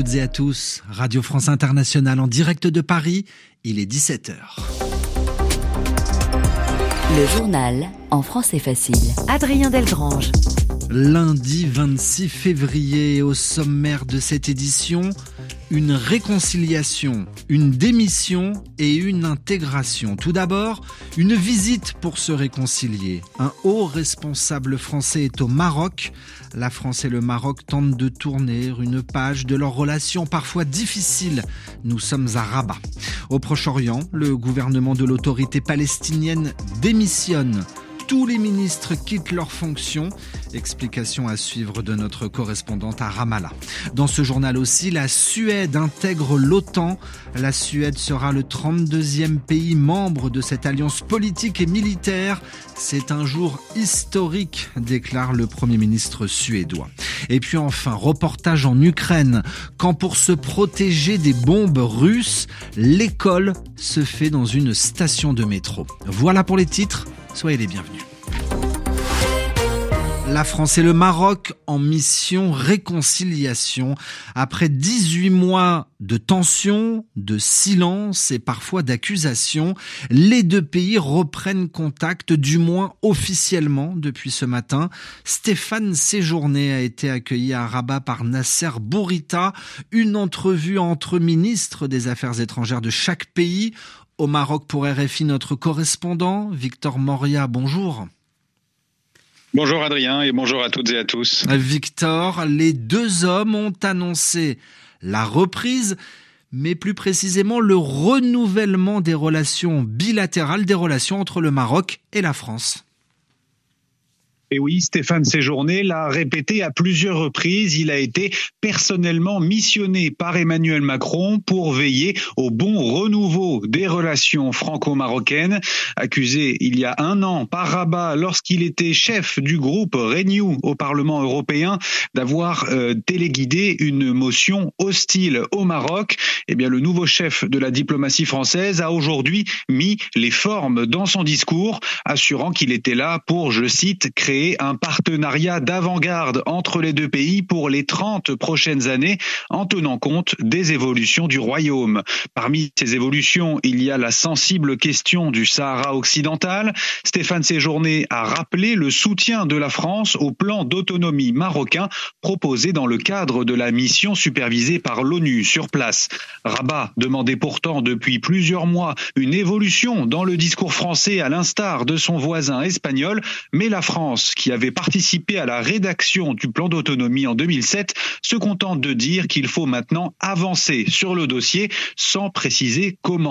toutes et à tous. Radio France Internationale en direct de Paris, il est 17h. Le journal en français facile. Adrien Delgrange. Lundi 26 février, au sommaire de cette édition, une réconciliation, une démission et une intégration. Tout d'abord, une visite pour se réconcilier. Un haut responsable français est au Maroc. La France et le Maroc tentent de tourner une page de leur relation parfois difficile. Nous sommes à Rabat. Au Proche-Orient, le gouvernement de l'autorité palestinienne démissionne tous les ministres quittent leurs fonctions. Explication à suivre de notre correspondante à Ramallah. Dans ce journal aussi, la Suède intègre l'OTAN. La Suède sera le 32e pays membre de cette alliance politique et militaire. C'est un jour historique, déclare le Premier ministre suédois. Et puis enfin, reportage en Ukraine. Quand pour se protéger des bombes russes, l'école se fait dans une station de métro. Voilà pour les titres. Soyez les bienvenus. La France et le Maroc en mission réconciliation. Après 18 mois de tension, de silence et parfois d'accusation, les deux pays reprennent contact, du moins officiellement, depuis ce matin. Stéphane Séjourné a été accueilli à Rabat par Nasser Bourita. Une entrevue entre ministres des Affaires étrangères de chaque pays. Au Maroc pour RFI, notre correspondant, Victor Moria, bonjour. Bonjour Adrien et bonjour à toutes et à tous. Victor, les deux hommes ont annoncé la reprise, mais plus précisément le renouvellement des relations bilatérales, des relations entre le Maroc et la France. Et oui, Stéphane Séjourné l'a répété à plusieurs reprises. Il a été personnellement missionné par Emmanuel Macron pour veiller au bon renouveau des relations franco-marocaines. Accusé il y a un an par Rabat lorsqu'il était chef du groupe Renew au Parlement européen d'avoir euh, téléguidé une motion hostile au Maroc, eh bien le nouveau chef de la diplomatie française a aujourd'hui mis les formes dans son discours, assurant qu'il était là pour, je cite, créer un partenariat d'avant-garde entre les deux pays pour les 30 prochaines années en tenant compte des évolutions du royaume. Parmi ces évolutions, il y a la sensible question du Sahara occidental. Stéphane Séjourné a rappelé le soutien de la France au plan d'autonomie marocain proposé dans le cadre de la mission supervisée par l'ONU sur place. Rabat demandait pourtant depuis plusieurs mois une évolution dans le discours français à l'instar de son voisin espagnol, mais la France qui avait participé à la rédaction du plan d'autonomie en 2007, se contente de dire qu'il faut maintenant avancer sur le dossier sans préciser comment.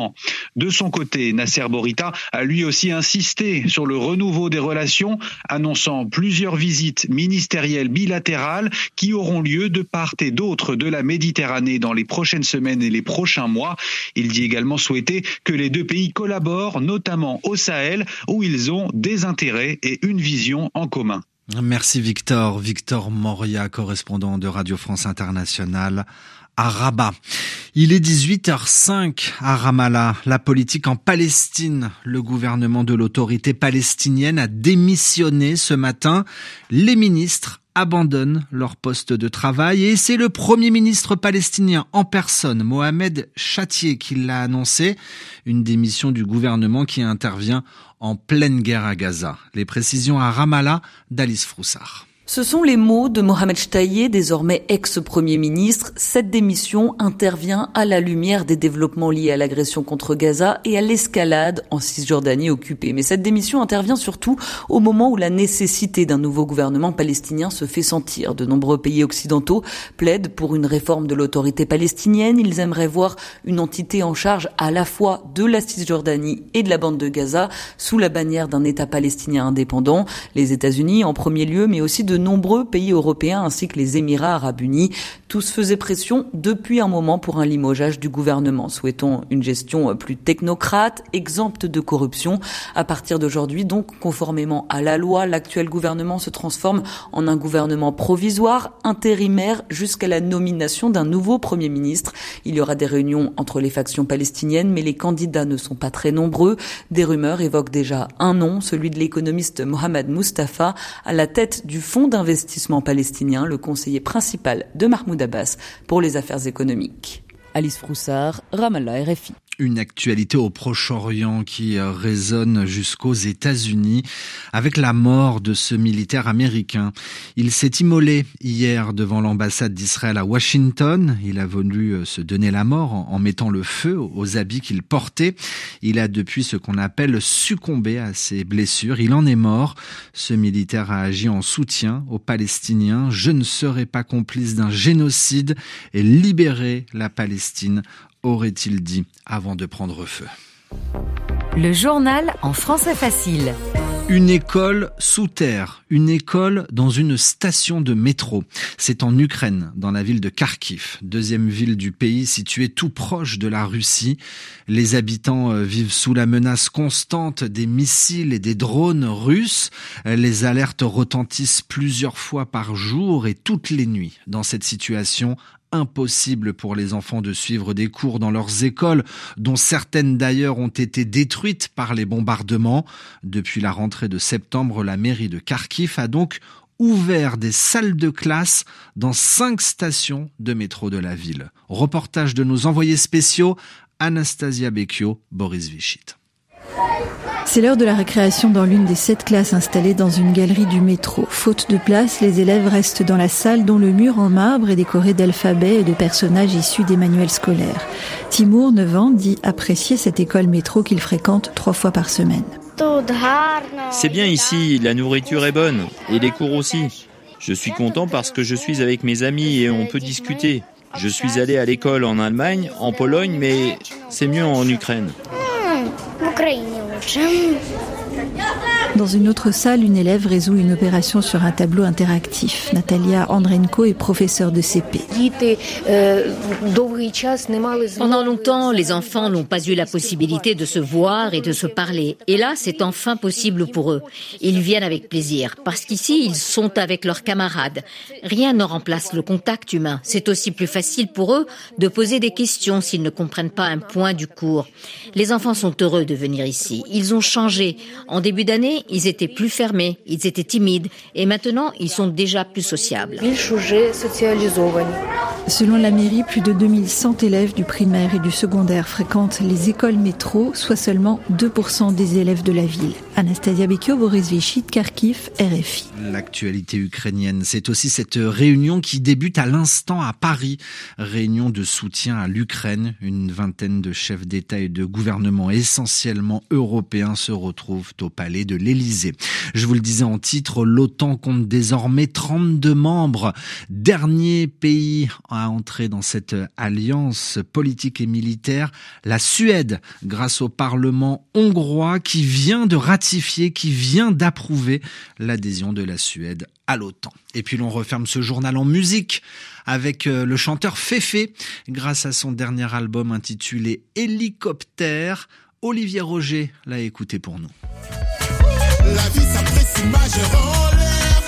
De son côté, Nasser Borita a lui aussi insisté sur le renouveau des relations, annonçant plusieurs visites ministérielles bilatérales qui auront lieu de part et d'autre de la Méditerranée dans les prochaines semaines et les prochains mois. Il dit également souhaiter que les deux pays collaborent, notamment au Sahel, où ils ont des intérêts et une vision en commun. Merci Victor. Victor Moria, correspondant de Radio France Internationale à Rabat. Il est 18h05 à Ramallah. La politique en Palestine. Le gouvernement de l'autorité palestinienne a démissionné ce matin. Les ministres abandonnent leur poste de travail et c'est le premier ministre palestinien en personne, Mohamed Chatier, qui l'a annoncé. Une démission du gouvernement qui intervient en pleine guerre à Gaza. Les précisions à Ramallah d'Alice Froussard. Ce sont les mots de Mohamed Chtaye, désormais ex-premier ministre. Cette démission intervient à la lumière des développements liés à l'agression contre Gaza et à l'escalade en Cisjordanie occupée. Mais cette démission intervient surtout au moment où la nécessité d'un nouveau gouvernement palestinien se fait sentir. De nombreux pays occidentaux plaident pour une réforme de l'autorité palestinienne. Ils aimeraient voir une entité en charge à la fois de la Cisjordanie et de la bande de Gaza sous la bannière d'un État palestinien indépendant. Les États-Unis en premier lieu, mais aussi de nombreux pays européens ainsi que les Émirats arabes unis. Tous faisaient pression depuis un moment pour un limogeage du gouvernement. Souhaitons une gestion plus technocrate, exempte de corruption. À partir d'aujourd'hui, donc, conformément à la loi, l'actuel gouvernement se transforme en un gouvernement provisoire, intérimaire, jusqu'à la nomination d'un nouveau Premier ministre. Il y aura des réunions entre les factions palestiniennes, mais les candidats ne sont pas très nombreux. Des rumeurs évoquent déjà un nom, celui de l'économiste Mohamed Mustafa, à la tête du Fonds d'investissement palestinien, le conseiller principal de Mahmoud Mahmoud Abbas pour les affaires économiques. Alice Froussard, Ramallah RFI une actualité au Proche-Orient qui euh, résonne jusqu'aux États-Unis avec la mort de ce militaire américain. Il s'est immolé hier devant l'ambassade d'Israël à Washington. Il a voulu euh, se donner la mort en mettant le feu aux habits qu'il portait. Il a depuis ce qu'on appelle succombé à ses blessures. Il en est mort. Ce militaire a agi en soutien aux Palestiniens. Je ne serai pas complice d'un génocide et libérer la Palestine aurait-il dit avant de prendre feu. Le journal en français facile. Une école sous terre, une école dans une station de métro. C'est en Ukraine, dans la ville de Kharkiv, deuxième ville du pays située tout proche de la Russie. Les habitants euh, vivent sous la menace constante des missiles et des drones russes. Les alertes retentissent plusieurs fois par jour et toutes les nuits. Dans cette situation, impossible pour les enfants de suivre des cours dans leurs écoles, dont certaines d'ailleurs ont été détruites par les bombardements. Depuis la rentrée de septembre, la mairie de Kharkiv a donc ouvert des salles de classe dans cinq stations de métro de la ville. Reportage de nos envoyés spéciaux, Anastasia Becchio, Boris Vichit. C'est l'heure de la récréation dans l'une des sept classes installées dans une galerie du métro. Faute de place, les élèves restent dans la salle dont le mur en marbre est décoré d'alphabets et de personnages issus des manuels scolaires. Timour, 9 ans, dit apprécier cette école métro qu'il fréquente trois fois par semaine. C'est bien ici, la nourriture est bonne, et les cours aussi. Je suis content parce que je suis avec mes amis et on peut discuter. Je suis allé à l'école en Allemagne, en Pologne, mais c'est mieux en Ukraine. 真 Dans une autre salle, une élève résout une opération sur un tableau interactif. Natalia Andrenko est professeure de CP. Pendant longtemps, les enfants n'ont pas eu la possibilité de se voir et de se parler. Et là, c'est enfin possible pour eux. Ils viennent avec plaisir, parce qu'ici, ils sont avec leurs camarades. Rien ne remplace le contact humain. C'est aussi plus facile pour eux de poser des questions s'ils ne comprennent pas un point du cours. Les enfants sont heureux de venir ici. Ils ont changé. En début d'année, ils étaient plus fermés, ils étaient timides, et maintenant, ils sont déjà plus sociables. Selon la mairie, plus de 2100 élèves du primaire et du secondaire fréquentent les écoles métro, soit seulement 2% des élèves de la ville. Anastasia Bekio, Boris Vichit, Kharkiv, RFI. L'actualité ukrainienne, c'est aussi cette réunion qui débute à l'instant à Paris. Réunion de soutien à l'Ukraine. Une vingtaine de chefs d'État et de gouvernement essentiellement européens se retrouvent au palais de l'Élysée. Je vous le disais en titre, l'OTAN compte désormais 32 membres. Dernier pays à entrer dans cette alliance politique et militaire, la Suède, grâce au Parlement hongrois qui vient de ratifier, qui vient d'approuver l'adhésion de la Suède à l'OTAN. Et puis l'on referme ce journal en musique avec euh, le chanteur Féfé, grâce à son dernier album intitulé Hélicoptère. Olivier Roger l'a écouté pour nous. La vie s'apprécie en l'air.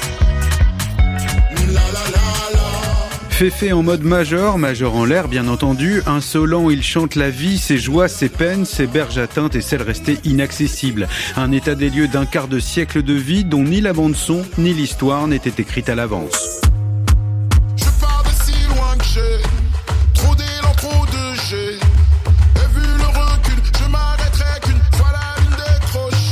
La la la la. Féfé en mode majeur, majeur en l'air bien entendu, insolent il chante la vie, ses joies, ses peines, ses berges atteintes et celles restées inaccessibles. Un état des lieux d'un quart de siècle de vie dont ni la bande son ni l'histoire n'étaient écrites à l'avance.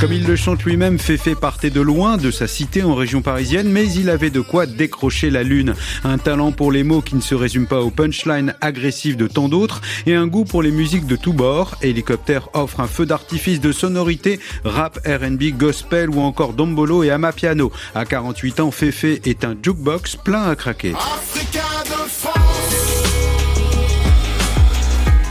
Comme il le chante lui-même, Féfé partait de loin de sa cité en région parisienne, mais il avait de quoi décrocher la lune. Un talent pour les mots qui ne se résume pas aux punchlines agressives de tant d'autres et un goût pour les musiques de tous bords. Hélicoptère offre un feu d'artifice de sonorité, rap, R&B, gospel ou encore dombolo et amapiano. À 48 ans, Féfé est un jukebox plein à craquer.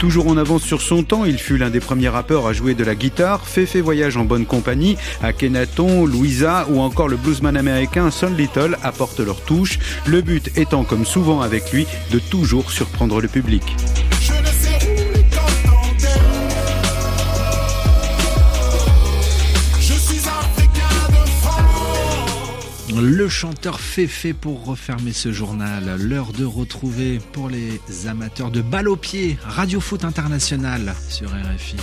Toujours en avance sur son temps, il fut l'un des premiers rappeurs à jouer de la guitare, Féfé voyage en bonne compagnie, à Kenaton, Louisa ou encore le bluesman américain Son Little apportent leur touche, le but étant comme souvent avec lui de toujours surprendre le public. Le chanteur fait fait pour refermer ce journal. L'heure de retrouver pour les amateurs de balle au pied Radio Foot International sur RFI.